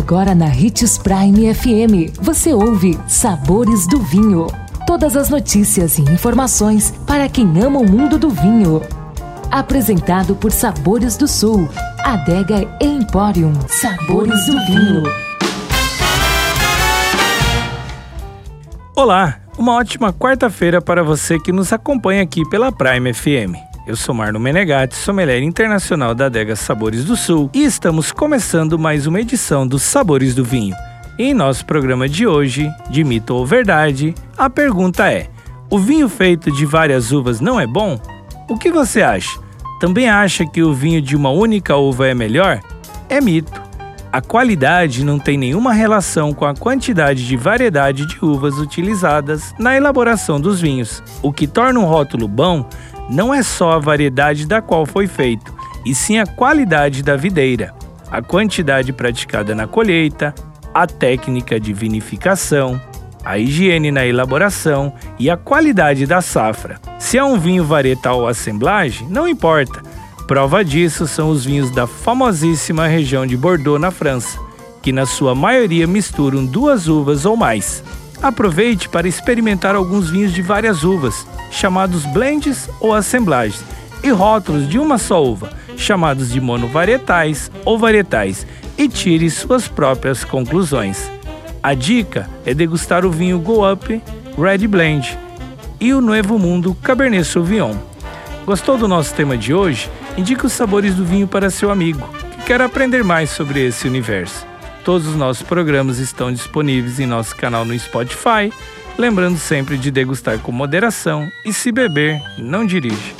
Agora na Ritz Prime FM, você ouve Sabores do Vinho. Todas as notícias e informações para quem ama o mundo do vinho. Apresentado por Sabores do Sul, Adega Emporium. Sabores do Vinho. Olá, uma ótima quarta-feira para você que nos acompanha aqui pela Prime FM. Eu sou Marno Menegatti, sommelier internacional da adega Sabores do Sul e estamos começando mais uma edição dos Sabores do Vinho. em nosso programa de hoje, de mito ou verdade, a pergunta é: o vinho feito de várias uvas não é bom? O que você acha? Também acha que o vinho de uma única uva é melhor? É mito. A qualidade não tem nenhuma relação com a quantidade de variedade de uvas utilizadas na elaboração dos vinhos. O que torna um rótulo bom não é só a variedade da qual foi feito, e sim a qualidade da videira, a quantidade praticada na colheita, a técnica de vinificação, a higiene na elaboração e a qualidade da safra. Se é um vinho varietal ou assemblagem, não importa. Prova disso são os vinhos da famosíssima região de Bordeaux, na França, que na sua maioria misturam duas uvas ou mais. Aproveite para experimentar alguns vinhos de várias uvas chamados blends ou assemblagens, e rótulos de uma só uva, chamados de monovarietais ou varietais, e tire suas próprias conclusões. A dica é degustar o vinho Go Up Red Blend e o Novo Mundo Cabernet Sauvignon. Gostou do nosso tema de hoje? Indique os sabores do vinho para seu amigo que quer aprender mais sobre esse universo. Todos os nossos programas estão disponíveis em nosso canal no Spotify Lembrando sempre de degustar com moderação e se beber, não dirige.